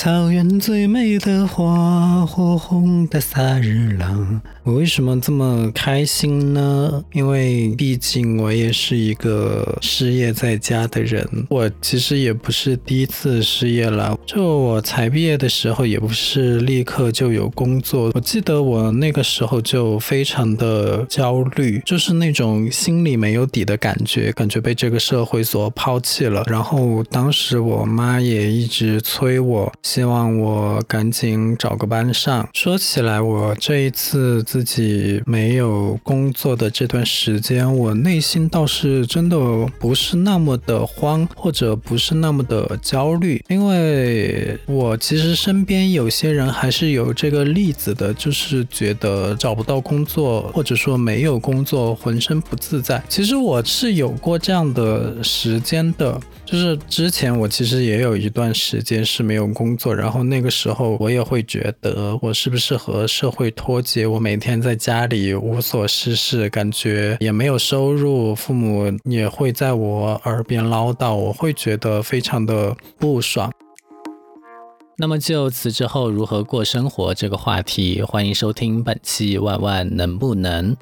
草原最美的花，火红的萨日朗。我为什么这么开心呢？因为毕竟我也是一个失业在家的人。我其实也不是第一次失业了，就我才毕业的时候，也不是立刻就有工作。我记得我那个时候就非常的焦虑，就是那种心里没有底的感觉，感觉被这个社会所抛弃了。然后当时我妈也一直催我，希望我赶紧找个班上。说起来，我这一次。自己没有工作的这段时间，我内心倒是真的不是那么的慌，或者不是那么的焦虑，因为我其实身边有些人还是有这个例子的，就是觉得找不到工作，或者说没有工作，浑身不自在。其实我是有过这样的时间的。就是之前我其实也有一段时间是没有工作，然后那个时候我也会觉得我是不是和社会脱节？我每天在家里无所事事，感觉也没有收入，父母也会在我耳边唠叨，我会觉得非常的不爽。那么就辞职后如何过生活这个话题，欢迎收听本期《万万能不能》。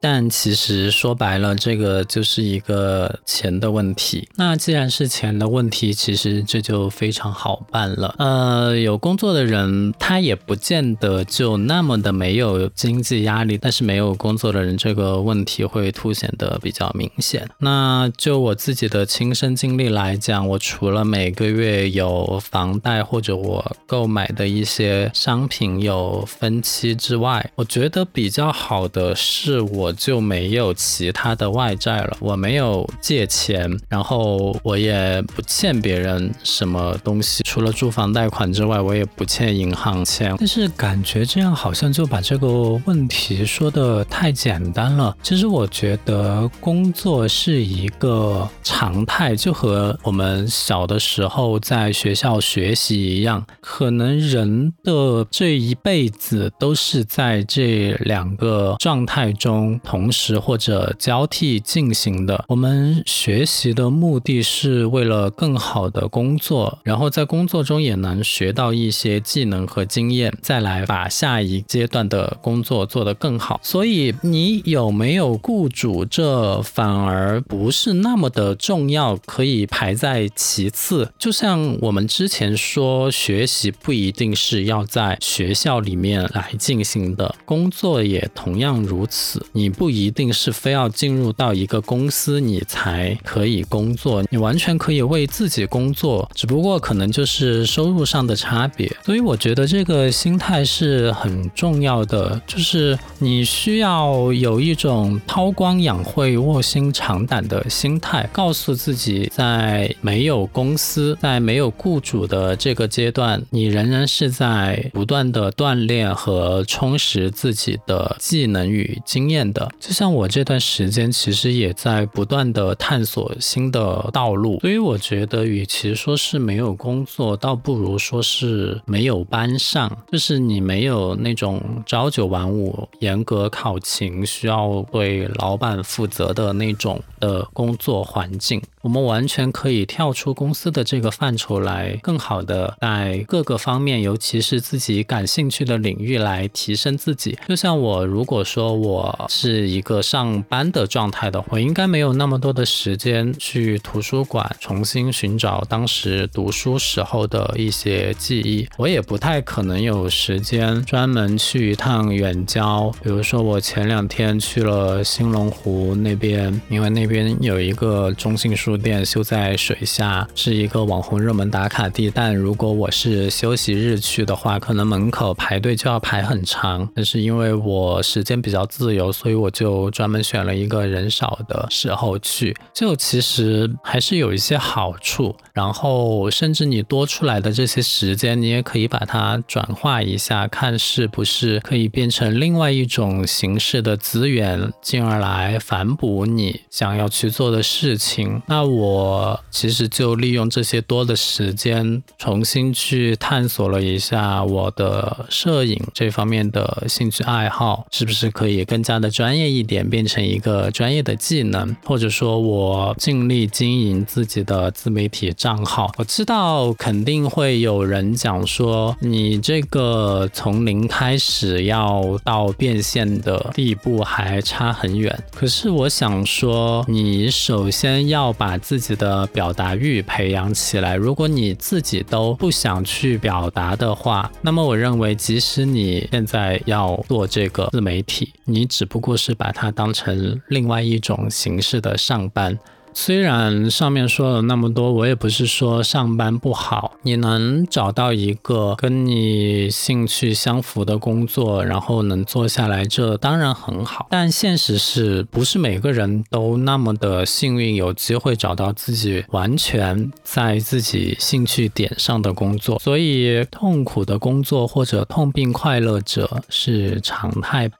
但其实说白了，这个就是一个钱的问题。那既然是钱的问题，其实这就非常好办了。呃，有工作的人，他也不见得就那么的没有经济压力。但是没有工作的人，这个问题会凸显的比较明显。那就我自己的亲身经历来讲，我除了每个月有房贷或者我购买的一些商品有分期之外，我觉得比较好的是我。我就没有其他的外债了，我没有借钱，然后我也不欠别人什么东西，除了住房贷款之外，我也不欠银行钱。但是感觉这样好像就把这个问题说的太简单了。其实我觉得工作是一个常态，就和我们小的时候在学校学习一样，可能人的这一辈子都是在这两个状态中。同时或者交替进行的，我们学习的目的是为了更好的工作，然后在工作中也能学到一些技能和经验，再来把下一阶段的工作做得更好。所以你有没有雇主，这反而不是那么的重要，可以排在其次。就像我们之前说，学习不一定是要在学校里面来进行的，工作也同样如此。你。不一定是非要进入到一个公司你才可以工作，你完全可以为自己工作，只不过可能就是收入上的差别。所以我觉得这个心态是很重要的，就是你需要有一种韬光养晦、卧薪尝胆的心态，告诉自己，在没有公司、在没有雇主的这个阶段，你仍然是在不断的锻炼和充实自己的技能与经验。就像我这段时间，其实也在不断的探索新的道路，所以我觉得，与其说是没有工作，倒不如说是没有班上，就是你没有那种朝九晚五、严格考勤、需要对老板负责的那种的工作环境。我们完全可以跳出公司的这个范畴来，更好的在各个方面，尤其是自己感兴趣的领域来提升自己。就像我，如果说我是一个上班的状态的话，应该没有那么多的时间去图书馆重新寻找当时读书时候的一些记忆。我也不太可能有时间专门去一趟远郊，比如说我前两天去了兴隆湖那边，因为那边有一个中信书。店修在水下，是一个网红热门打卡地。但如果我是休息日去的话，可能门口排队就要排很长。但是因为我时间比较自由，所以我就专门选了一个人少的时候去。就其实还是有一些好处。然后甚至你多出来的这些时间，你也可以把它转化一下，看是不是可以变成另外一种形式的资源，进而来反哺你想要去做的事情。那那我其实就利用这些多的时间，重新去探索了一下我的摄影这方面的兴趣爱好，是不是可以更加的专业一点，变成一个专业的技能，或者说我尽力经营自己的自媒体账号。我知道肯定会有人讲说，你这个从零开始要到变现的地步还差很远。可是我想说，你首先要把把自己的表达欲培养起来。如果你自己都不想去表达的话，那么我认为，即使你现在要做这个自媒体，你只不过是把它当成另外一种形式的上班。虽然上面说了那么多，我也不是说上班不好。你能找到一个跟你兴趣相符的工作，然后能做下来，这当然很好。但现实是不是每个人都那么的幸运，有机会找到自己完全在自己兴趣点上的工作？所以痛苦的工作或者痛并快乐者是常态。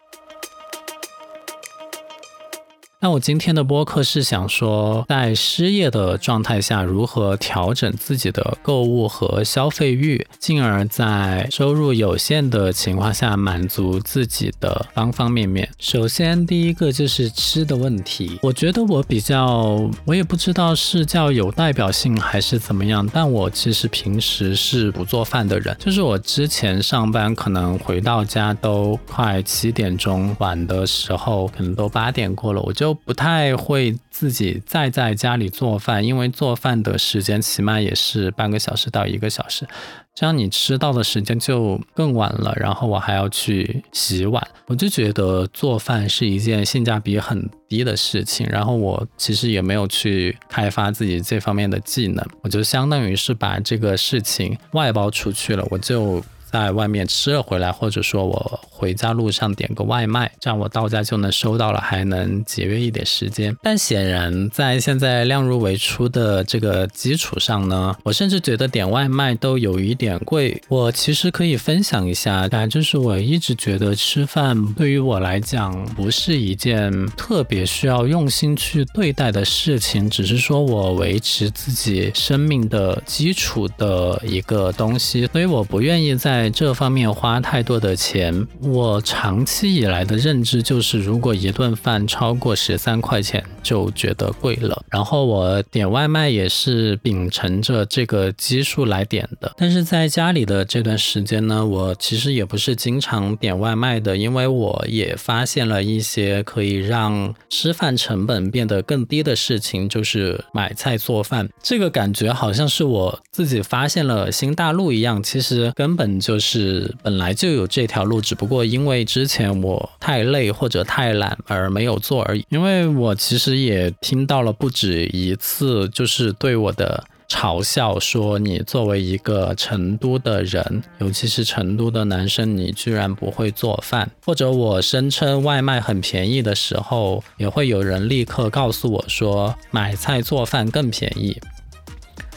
那我今天的播客是想说，在失业的状态下，如何调整自己的购物和消费欲，进而在收入有限的情况下满足自己的方方面面。首先，第一个就是吃的问题。我觉得我比较，我也不知道是叫有代表性还是怎么样，但我其实平时是不做饭的人。就是我之前上班，可能回到家都快七点钟，晚的时候可能都八点过了，我就。都不太会自己再在家里做饭，因为做饭的时间起码也是半个小时到一个小时，这样你吃到的时间就更晚了。然后我还要去洗碗，我就觉得做饭是一件性价比很低的事情。然后我其实也没有去开发自己这方面的技能，我就相当于是把这个事情外包出去了，我就。在外面吃了回来，或者说我回家路上点个外卖，这样我到家就能收到了，还能节约一点时间。但显然，在现在量入为出的这个基础上呢，我甚至觉得点外卖都有一点贵。我其实可以分享一下，但就是我一直觉得吃饭对于我来讲不是一件特别需要用心去对待的事情，只是说我维持自己生命的基础的一个东西，所以我不愿意在。在这方面花太多的钱，我长期以来的认知就是，如果一顿饭超过十三块钱，就觉得贵了。然后我点外卖也是秉承着这个基数来点的。但是在家里的这段时间呢，我其实也不是经常点外卖的，因为我也发现了一些可以让吃饭成本变得更低的事情，就是买菜做饭。这个感觉好像是我自己发现了新大陆一样，其实根本。就是本来就有这条路，只不过因为之前我太累或者太懒而没有做而已。因为我其实也听到了不止一次，就是对我的嘲笑，说你作为一个成都的人，尤其是成都的男生，你居然不会做饭。或者我声称外卖很便宜的时候，也会有人立刻告诉我说买菜做饭更便宜。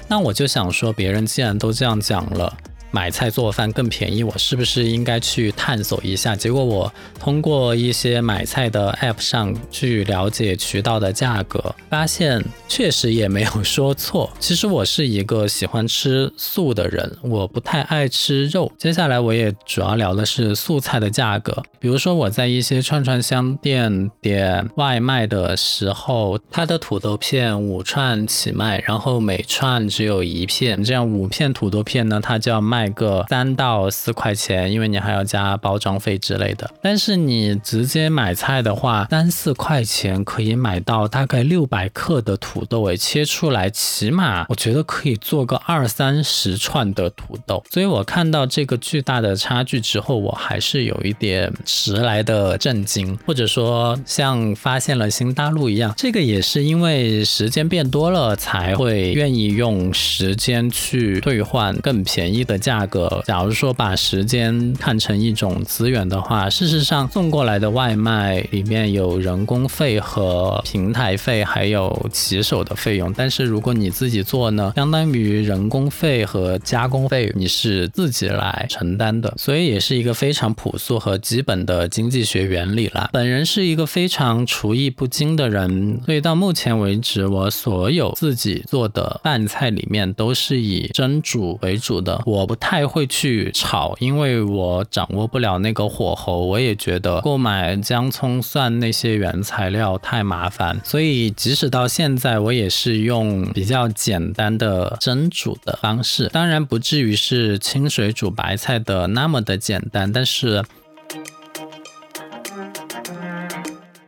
那我就想说，别人既然都这样讲了。买菜做饭更便宜，我是不是应该去探索一下？结果我通过一些买菜的 App 上去了解渠道的价格，发现确实也没有说错。其实我是一个喜欢吃素的人，我不太爱吃肉。接下来我也主要聊的是素菜的价格。比如说我在一些串串香店点外卖的时候，它的土豆片五串起卖，然后每串只有一片，这样五片土豆片呢，它就要卖。卖个三到四块钱，因为你还要加包装费之类的。但是你直接买菜的话，三四块钱可以买到大概六百克的土豆，诶，切出来起码我觉得可以做个二三十串的土豆。所以我看到这个巨大的差距之后，我还是有一点迟来的震惊，或者说像发现了新大陆一样。这个也是因为时间变多了，才会愿意用时间去兑换更便宜的价。价格。假如说把时间看成一种资源的话，事实上送过来的外卖里面有人工费和平台费，还有骑手的费用。但是如果你自己做呢，相当于人工费和加工费你是自己来承担的，所以也是一个非常朴素和基本的经济学原理了。本人是一个非常厨艺不精的人，所以到目前为止，我所有自己做的饭菜里面都是以蒸煮为主的。我不太会去炒，因为我掌握不了那个火候。我也觉得购买姜、葱、蒜那些原材料太麻烦，所以即使到现在，我也是用比较简单的蒸煮的方式。当然不至于是清水煮白菜的那么的简单，但是。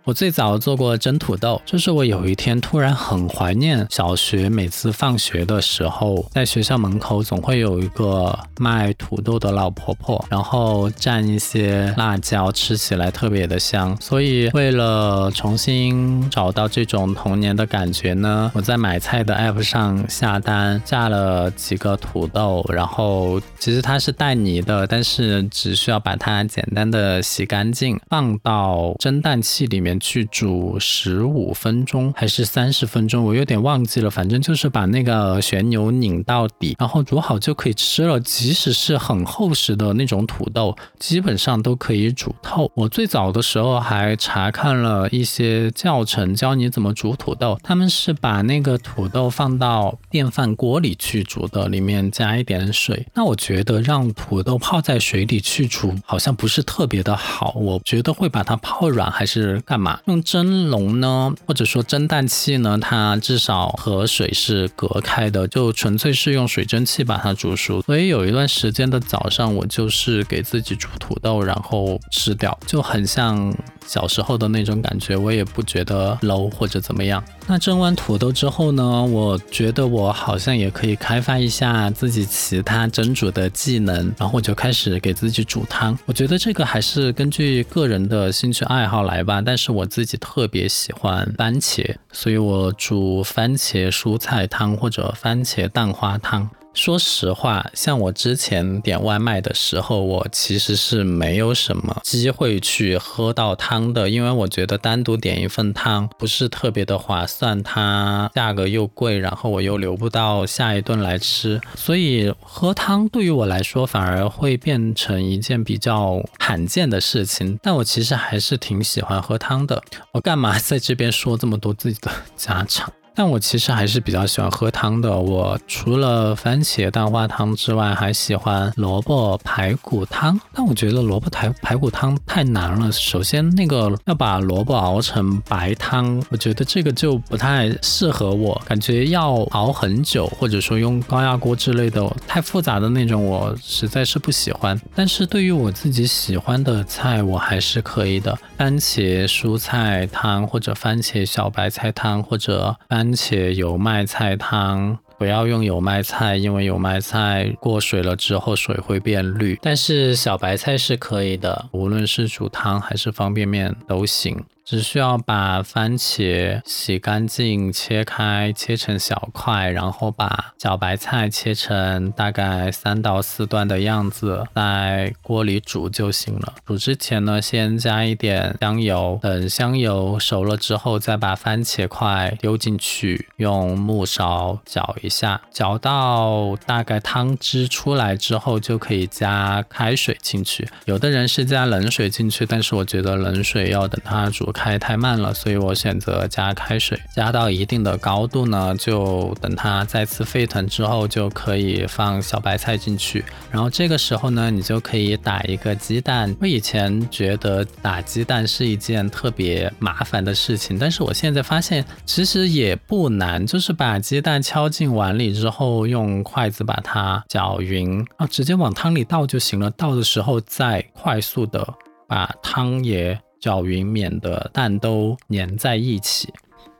我最早做过蒸土豆，就是我有一天突然很怀念小学，每次放学的时候，在学校门口总会有一个卖土豆的老婆婆，然后蘸一些辣椒，吃起来特别的香。所以为了重新找到这种童年的感觉呢，我在买菜的 app 上下单下了几个土豆，然后其实它是带泥的，但是只需要把它简单的洗干净，放到蒸蛋器里面。去煮十五分钟还是三十分钟，我有点忘记了。反正就是把那个旋钮拧到底，然后煮好就可以吃了。即使是很厚实的那种土豆，基本上都可以煮透。我最早的时候还查看了一些教程，教你怎么煮土豆。他们是把那个土豆放到电饭锅里去煮的，里面加一点水。那我觉得让土豆泡在水里去煮，好像不是特别的好。我觉得会把它泡软，还是干嘛？用蒸笼呢，或者说蒸蛋器呢，它至少和水是隔开的，就纯粹是用水蒸气把它煮熟。所以有一段时间的早上，我就是给自己煮土豆，然后吃掉，就很像小时候的那种感觉。我也不觉得 low 或者怎么样。那蒸完土豆之后呢，我觉得我好像也可以开发一下自己其他蒸煮的技能，然后我就开始给自己煮汤。我觉得这个还是根据个人的兴趣爱好来吧，但是。我自己特别喜欢番茄，所以我煮番茄蔬菜汤或者番茄蛋花汤。说实话，像我之前点外卖的时候，我其实是没有什么机会去喝到汤的，因为我觉得单独点一份汤不是特别的划算，它价格又贵，然后我又留不到下一顿来吃，所以喝汤对于我来说反而会变成一件比较罕见的事情。但我其实还是挺喜欢喝汤的。我干嘛在这边说这么多自己的家常？但我其实还是比较喜欢喝汤的。我除了番茄蛋花汤之外，还喜欢萝卜排骨汤。但我觉得萝卜排排骨汤太难了。首先，那个要把萝卜熬成白汤，我觉得这个就不太适合我，感觉要熬很久，或者说用高压锅之类的太复杂的那种，我实在是不喜欢。但是对于我自己喜欢的菜，我还是可以的。番茄蔬菜汤，或者番茄小白菜汤，或者番。番茄油麦菜汤，不要用油麦菜，因为油麦菜过水了之后水会变绿。但是小白菜是可以的，无论是煮汤还是方便面都行。只需要把番茄洗干净、切开，切成小块，然后把小白菜切成大概三到四段的样子，在锅里煮就行了。煮之前呢，先加一点香油，等香油熟了之后，再把番茄块丢进去，用木勺搅一下，搅到大概汤汁出来之后，就可以加开水进去。有的人是加冷水进去，但是我觉得冷水要等它煮。开太慢了，所以我选择加开水，加到一定的高度呢，就等它再次沸腾之后，就可以放小白菜进去。然后这个时候呢，你就可以打一个鸡蛋。我以前觉得打鸡蛋是一件特别麻烦的事情，但是我现在发现其实也不难，就是把鸡蛋敲进碗里之后，用筷子把它搅匀啊，直接往汤里倒就行了。倒的时候再快速的把汤也。搅匀，免得蛋都粘在一起，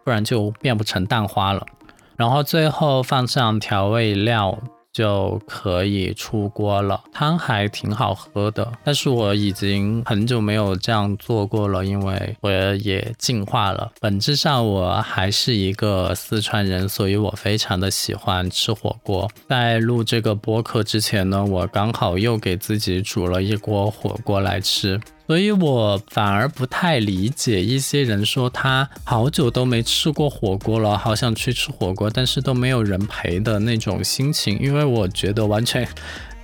不然就变不成蛋花了。然后最后放上调味料，就可以出锅了，汤还挺好喝的。但是我已经很久没有这样做过了，因为我也进化了。本质上我还是一个四川人，所以我非常的喜欢吃火锅。在录这个播客之前呢，我刚好又给自己煮了一锅火锅来吃。所以我反而不太理解一些人说他好久都没吃过火锅了，好想去吃火锅，但是都没有人陪的那种心情，因为我觉得完全。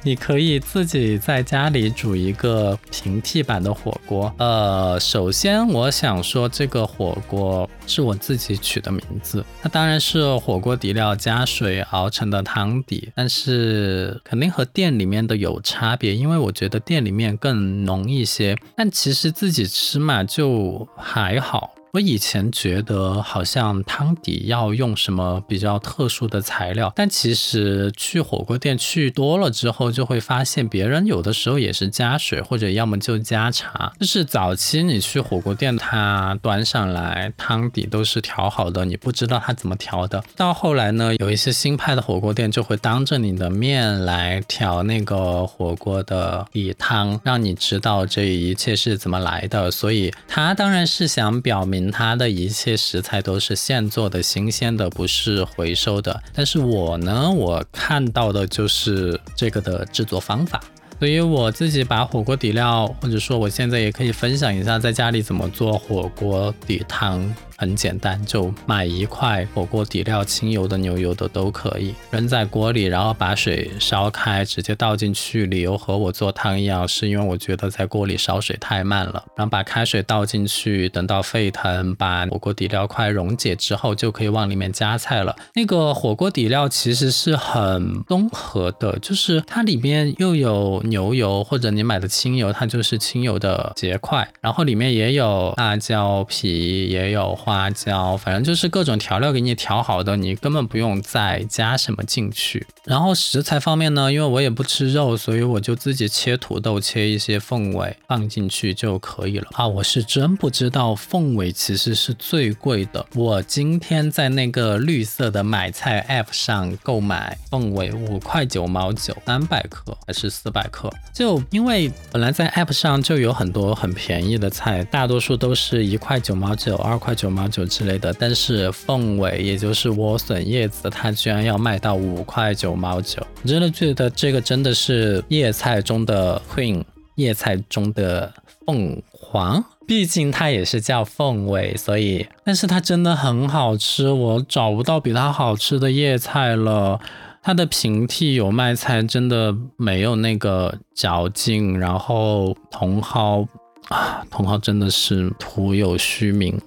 你可以自己在家里煮一个平替版的火锅。呃，首先我想说，这个火锅是我自己取的名字，它当然是火锅底料加水熬成的汤底，但是肯定和店里面的有差别，因为我觉得店里面更浓一些。但其实自己吃嘛，就还好。我以前觉得好像汤底要用什么比较特殊的材料，但其实去火锅店去多了之后，就会发现别人有的时候也是加水，或者要么就加茶。就是早期你去火锅店，他端上来汤底都是调好的，你不知道他怎么调的。到后来呢，有一些新派的火锅店就会当着你的面来调那个火锅的底汤，让你知道这一切是怎么来的。所以他当然是想表明。它的一切食材都是现做的、新鲜的，不是回收的。但是我呢，我看到的就是这个的制作方法，所以我自己把火锅底料，或者说我现在也可以分享一下在家里怎么做火锅底汤。很简单，就买一块火锅底料，清油的、牛油的都可以，扔在锅里，然后把水烧开，直接倒进去。理由和我做汤一样，是因为我觉得在锅里烧水太慢了。然后把开水倒进去，等到沸腾，把火锅底料快溶解之后，就可以往里面加菜了。那个火锅底料其实是很综合的，就是它里面又有牛油，或者你买的清油，它就是清油的结块，然后里面也有辣椒皮，也有。花椒，反正就是各种调料给你调好的，你根本不用再加什么进去。然后食材方面呢，因为我也不吃肉，所以我就自己切土豆，切一些凤尾放进去就可以了啊。我是真不知道凤尾其实是最贵的。我今天在那个绿色的买菜 app 上购买凤尾，五块九毛九，三百克还是四百克？就因为本来在 app 上就有很多很便宜的菜，大多数都是一块九毛九、二块九毛。毛九之类的，但是凤尾也就是莴笋叶子，它居然要卖到五块九毛九，我真的觉得这个真的是叶菜中的 queen，叶菜中的凤凰，毕竟它也是叫凤尾，所以，但是它真的很好吃，我找不到比它好吃的叶菜了。它的平替油麦菜真的没有那个嚼劲，然后茼蒿啊，茼蒿真的是徒有虚名。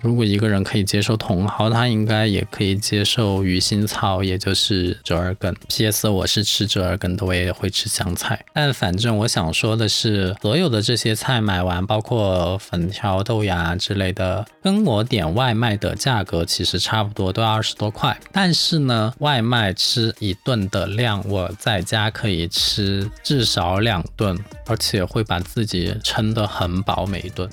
如果一个人可以接受茼蒿，他应该也可以接受鱼腥草，也就是折耳根。P.S. 我是吃折耳根的，我也会吃香菜。但反正我想说的是，所有的这些菜买完，包括粉条、豆芽之类的，跟我点外卖的价格其实差不多，都要二十多块。但是呢，外卖吃一顿的量，我在家可以吃至少两顿，而且会把自己撑得很饱每一顿。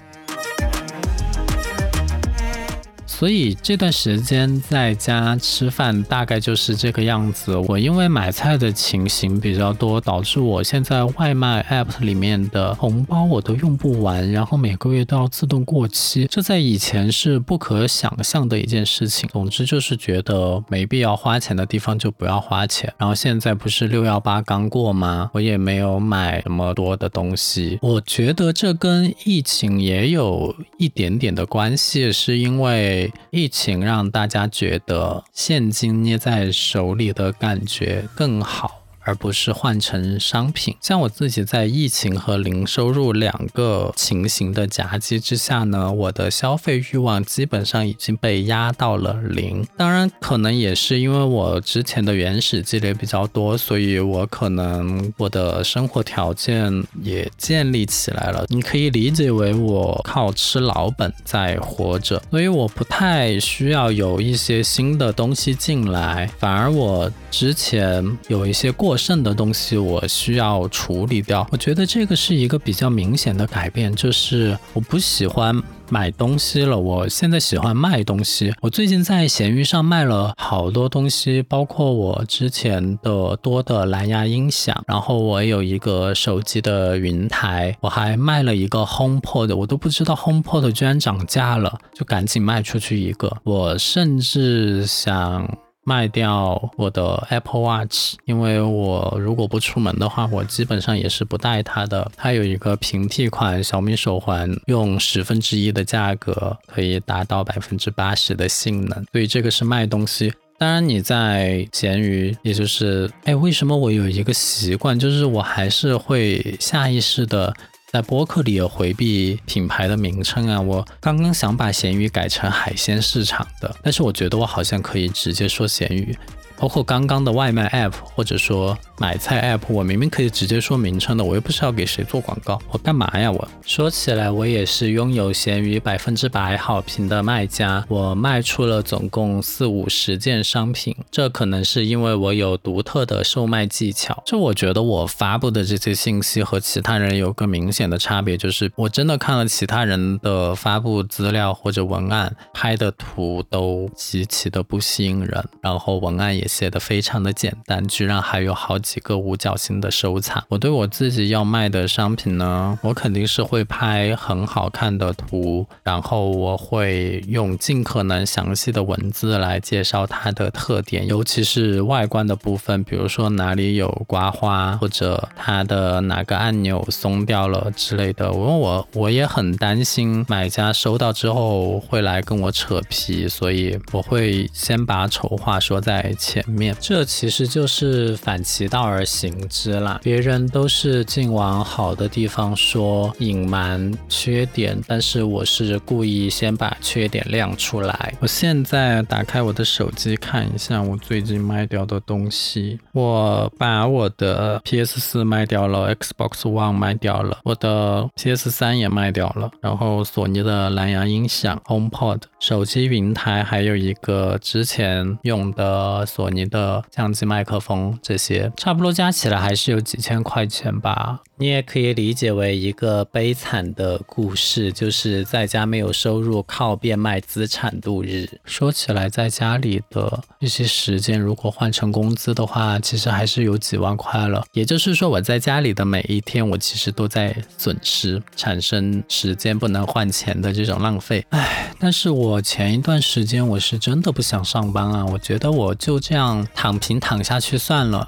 所以这段时间在家吃饭大概就是这个样子。我因为买菜的情形比较多，导致我现在外卖 app 里面的红包我都用不完，然后每个月都要自动过期。这在以前是不可想象的一件事情。总之就是觉得没必要花钱的地方就不要花钱。然后现在不是六幺八刚过吗？我也没有买什么多的东西。我觉得这跟疫情也有一点点的关系，是因为。疫情让大家觉得现金捏在手里的感觉更好。而不是换成商品。像我自己在疫情和零收入两个情形的夹击之下呢，我的消费欲望基本上已经被压到了零。当然，可能也是因为我之前的原始积累比较多，所以我可能我的生活条件也建立起来了。你可以理解为我靠吃老本在活着，所以我不太需要有一些新的东西进来，反而我之前有一些过。过剩的东西我需要处理掉。我觉得这个是一个比较明显的改变，就是我不喜欢。买东西了，我现在喜欢卖东西。我最近在闲鱼上卖了好多东西，包括我之前的多的蓝牙音响，然后我有一个手机的云台，我还卖了一个 HomePod，我都不知道 HomePod 居然涨价了，就赶紧卖出去一个。我甚至想。卖掉我的 Apple Watch，因为我如果不出门的话，我基本上也是不带它的。它有一个平替款小米手环，用十分之一的价格可以达到百分之八十的性能，所以这个是卖东西。当然你在闲鱼，也就是哎，为什么我有一个习惯，就是我还是会下意识的。在播客里有回避品牌的名称啊，我刚刚想把咸鱼改成海鲜市场的，但是我觉得我好像可以直接说咸鱼。包括刚刚的外卖 app，或者说买菜 app，我明明可以直接说名称的，我又不是要给谁做广告，我干嘛呀？我说起来，我也是拥有闲鱼百分之百好评的卖家，我卖出了总共四五十件商品，这可能是因为我有独特的售卖技巧。就我觉得我发布的这些信息和其他人有个明显的差别，就是我真的看了其他人的发布资料或者文案，拍的图都极其的不吸引人，然后文案也。写的非常的简单，居然还有好几个五角星的收藏。我对我自己要卖的商品呢，我肯定是会拍很好看的图，然后我会用尽可能详细的文字来介绍它的特点，尤其是外观的部分，比如说哪里有刮花，或者它的哪个按钮松掉了之类的。因为我我也很担心买家收到之后会来跟我扯皮，所以我会先把丑话说在前。面，这其实就是反其道而行之啦。别人都是尽往好的地方说，隐瞒缺点，但是我是故意先把缺点亮出来。我现在打开我的手机看一下我最近卖掉的东西。我把我的 PS 四卖掉了，Xbox One 卖掉了，我的 PS 三也卖掉了，然后索尼的蓝牙音响 HomePod、手机云台，还有一个之前用的索。你的相机、麦克风这些，差不多加起来还是有几千块钱吧。你也可以理解为一个悲惨的故事，就是在家没有收入，靠变卖资产度日。说起来，在家里的一些时间，如果换成工资的话，其实还是有几万块了。也就是说，我在家里的每一天，我其实都在损失，产生时间不能换钱的这种浪费。唉，但是我前一段时间我是真的不想上班啊，我觉得我就这样躺平躺下去算了。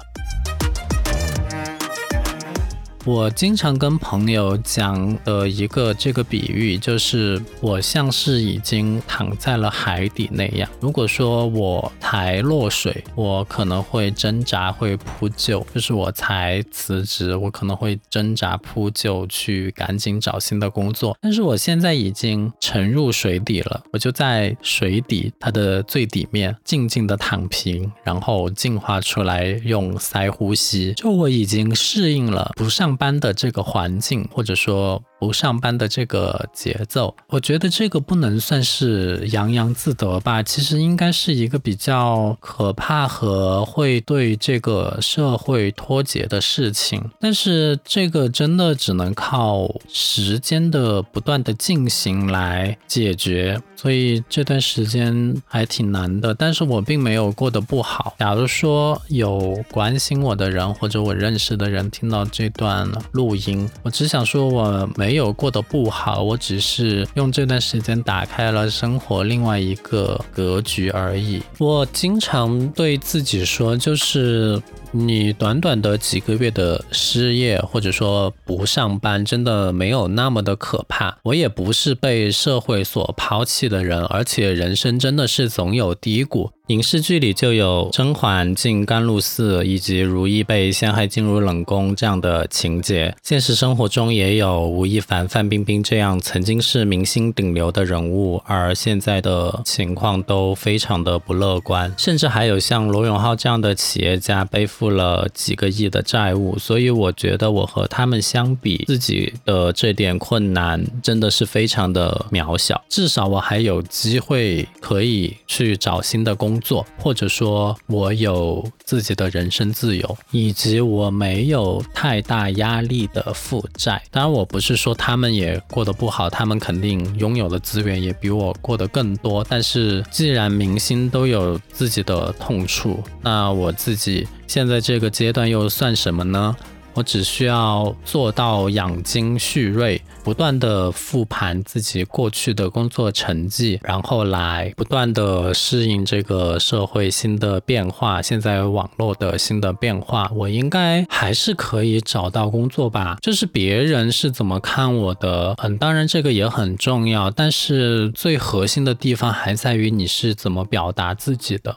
我经常跟朋友讲的一个这个比喻，就是我像是已经躺在了海底那样。如果说我才落水，我可能会挣扎，会扑救；就是我才辞职，我可能会挣扎扑救，去赶紧找新的工作。但是我现在已经沉入水底了，我就在水底它的最底面静静的躺平，然后进化出来用鳃呼吸。就我已经适应了不上。班的这个环境，或者说。不上班的这个节奏，我觉得这个不能算是洋洋自得吧。其实应该是一个比较可怕和会对这个社会脱节的事情。但是这个真的只能靠时间的不断的进行来解决。所以这段时间还挺难的。但是我并没有过得不好。假如说有关心我的人或者我认识的人听到这段录音，我只想说我没。没有过得不好，我只是用这段时间打开了生活另外一个格局而已。我经常对自己说，就是你短短的几个月的失业，或者说不上班，真的没有那么的可怕。我也不是被社会所抛弃的人，而且人生真的是总有低谷。影视剧里就有甄嬛进甘露寺，以及如懿被陷害进入冷宫这样的情节。现实生活中也有吴亦凡、范冰冰这样曾经是明星顶流的人物，而现在的情况都非常的不乐观。甚至还有像罗永浩这样的企业家背负付了几个亿的债务。所以我觉得我和他们相比，自己的这点困难真的是非常的渺小。至少我还有机会可以去找新的工。作，或者说我有自己的人身自由，以及我没有太大压力的负债。当然，我不是说他们也过得不好，他们肯定拥有的资源也比我过得更多。但是，既然明星都有自己的痛处，那我自己现在这个阶段又算什么呢？我只需要做到养精蓄锐，不断的复盘自己过去的工作成绩，然后来不断的适应这个社会新的变化，现在网络的新的变化，我应该还是可以找到工作吧。就是别人是怎么看我的，嗯，当然这个也很重要，但是最核心的地方还在于你是怎么表达自己的。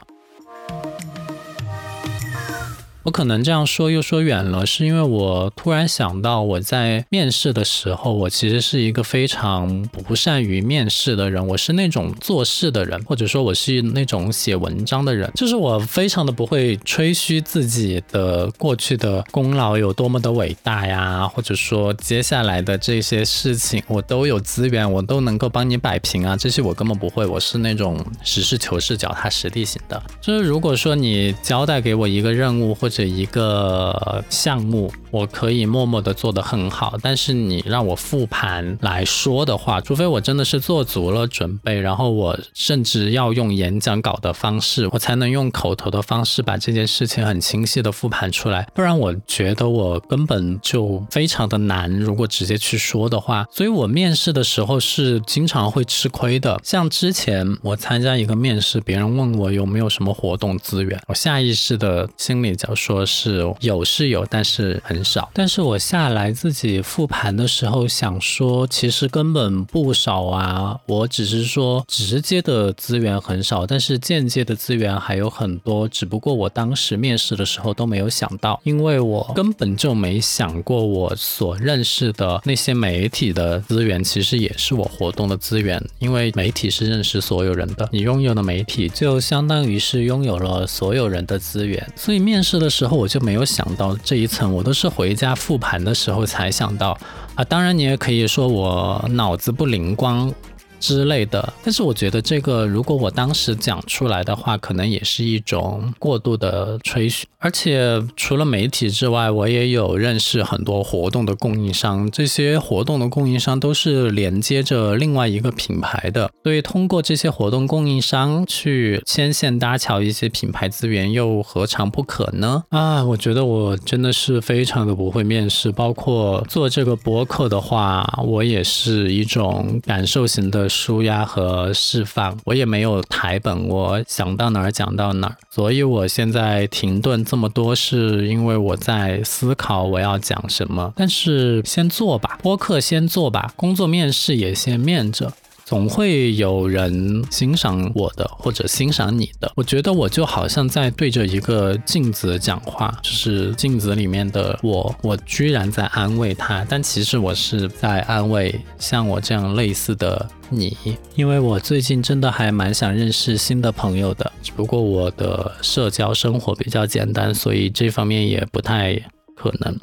我可能这样说又说远了，是因为我突然想到，我在面试的时候，我其实是一个非常不善于面试的人。我是那种做事的人，或者说我是那种写文章的人，就是我非常的不会吹嘘自己的过去的功劳有多么的伟大呀，或者说接下来的这些事情我都有资源，我都能够帮你摆平啊，这些我根本不会。我是那种实事求是、脚踏实地型的。就是如果说你交代给我一个任务或者的一个项目，我可以默默的做得很好，但是你让我复盘来说的话，除非我真的是做足了准备，然后我甚至要用演讲稿的方式，我才能用口头的方式把这件事情很清晰的复盘出来，不然我觉得我根本就非常的难。如果直接去说的话，所以我面试的时候是经常会吃亏的。像之前我参加一个面试，别人问我有没有什么活动资源，我下意识的心里就说。是有是有，但是很少。但是我下来自己复盘的时候，想说其实根本不少啊。我只是说直接的资源很少，但是间接的资源还有很多。只不过我当时面试的时候都没有想到，因为我根本就没想过我所认识的那些媒体的资源，其实也是我活动的资源。因为媒体是认识所有人的，你拥有的媒体就相当于是拥有了所有人的资源。所以面试的。时候我就没有想到这一层，我都是回家复盘的时候才想到啊。当然，你也可以说我脑子不灵光。之类的，但是我觉得这个如果我当时讲出来的话，可能也是一种过度的吹嘘。而且除了媒体之外，我也有认识很多活动的供应商，这些活动的供应商都是连接着另外一个品牌的，所以通过这些活动供应商去牵线搭桥一些品牌资源，又何尝不可呢？啊，我觉得我真的是非常的不会面试，包括做这个博客的话，我也是一种感受型的。舒压和释放，我也没有台本，我想到哪儿讲到哪儿，所以我现在停顿这么多，是因为我在思考我要讲什么。但是先做吧，播客先做吧，工作面试也先面着。总会有人欣赏我的，或者欣赏你的。我觉得我就好像在对着一个镜子讲话，就是镜子里面的我，我居然在安慰他，但其实我是在安慰像我这样类似的你。因为我最近真的还蛮想认识新的朋友的，只不过我的社交生活比较简单，所以这方面也不太可能。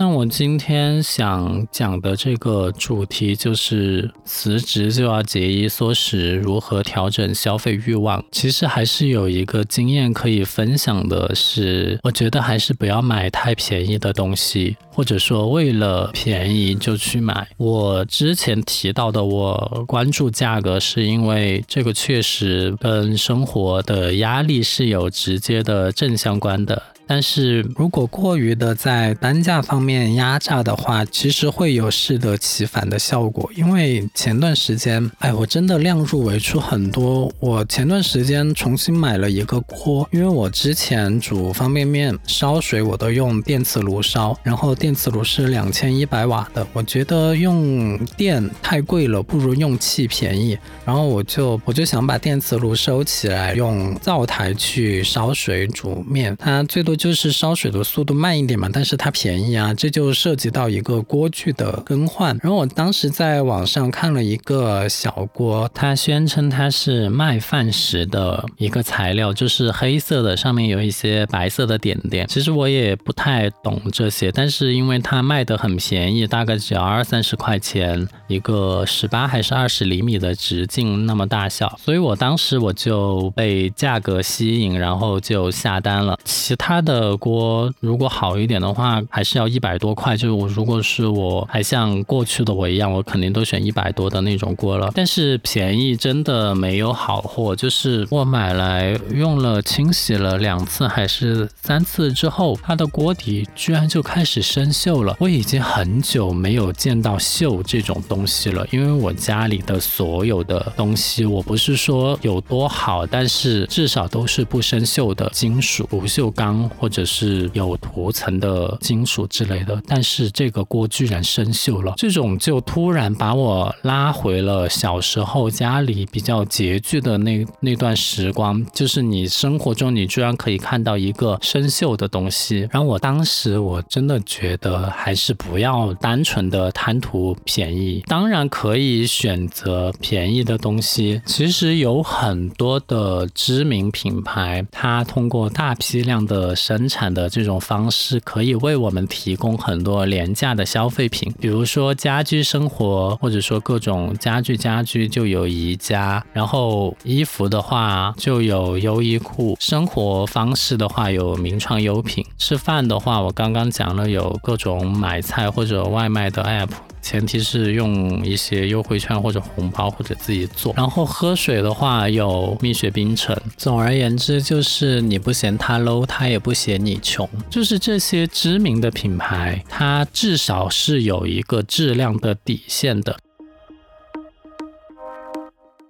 那我今天想讲的这个主题就是辞职就要节衣缩食，如何调整消费欲望。其实还是有一个经验可以分享的，是我觉得还是不要买太便宜的东西，或者说为了便宜就去买。我之前提到的，我关注价格，是因为这个确实跟生活的压力是有直接的正相关的。但是如果过于的在单价方面压榨的话，其实会有适得其反的效果。因为前段时间，哎，我真的量入为出很多。我前段时间重新买了一个锅，因为我之前煮方便面烧水我都用电磁炉烧，然后电磁炉是两千一百瓦的，我觉得用电太贵了，不如用气便宜。然后我就我就想把电磁炉收起来，用灶台去烧水煮面，它最多。就是烧水的速度慢一点嘛，但是它便宜啊，这就涉及到一个锅具的更换。然后我当时在网上看了一个小锅，它宣称它是麦饭石的一个材料，就是黑色的，上面有一些白色的点点。其实我也不太懂这些，但是因为它卖的很便宜，大概只要二三十块钱一个十八还是二十厘米的直径那么大小，所以我当时我就被价格吸引，然后就下单了。其他的的锅如果好一点的话，还是要一百多块。就是我如果是我还像过去的我一样，我肯定都选一百多的那种锅了。但是便宜真的没有好货，就是我买来用了清洗了两次还是三次之后，它的锅底居然就开始生锈了。我已经很久没有见到锈这种东西了，因为我家里的所有的东西，我不是说有多好，但是至少都是不生锈的金属。不锈钢或者是有涂层的金属之类的，但是这个锅居然生锈了，这种就突然把我拉回了小时候家里比较拮据的那那段时光，就是你生活中你居然可以看到一个生锈的东西，然后我当时我真的觉得还是不要单纯的贪图便宜，当然可以选择便宜的东西，其实有很多的知名品牌，它通过大。批量的生产的这种方式，可以为我们提供很多廉价的消费品，比如说家居生活，或者说各种家具家居就有宜家，然后衣服的话就有优衣库，生活方式的话有名创优品，吃饭的话我刚刚讲了有各种买菜或者外卖的 app。前提是用一些优惠券或者红包或者自己做，然后喝水的话有蜜雪冰城。总而言之，就是你不嫌它 low，它也不不嫌你穷。就是这些知名的品牌，它至少是有一个质量的底线的。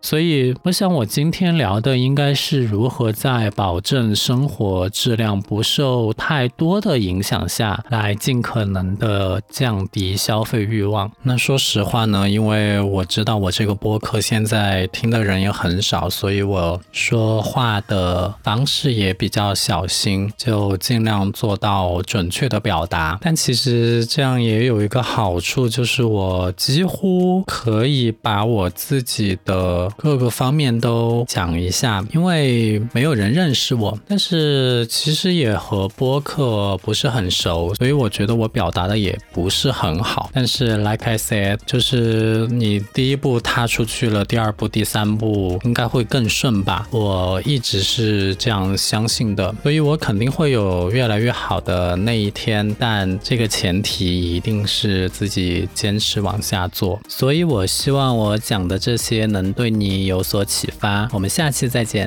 所以，我想我今天聊的应该是如何在保证生活质量不受太多的影响下来，尽可能的降低消费欲望。那说实话呢，因为我知道我这个播客现在听的人也很少，所以我说话的方式也比较小心，就尽量做到准确的表达。但其实这样也有一个好处，就是我几乎可以把我自己的。各个方面都讲一下，因为没有人认识我，但是其实也和播客不是很熟，所以我觉得我表达的也不是很好。但是，like I said，就是你第一步踏出去了，第二步、第三步应该会更顺吧？我一直是这样相信的，所以我肯定会有越来越好的那一天。但这个前提一定是自己坚持往下做。所以我希望我讲的这些能对你。你有所启发我们下期再见。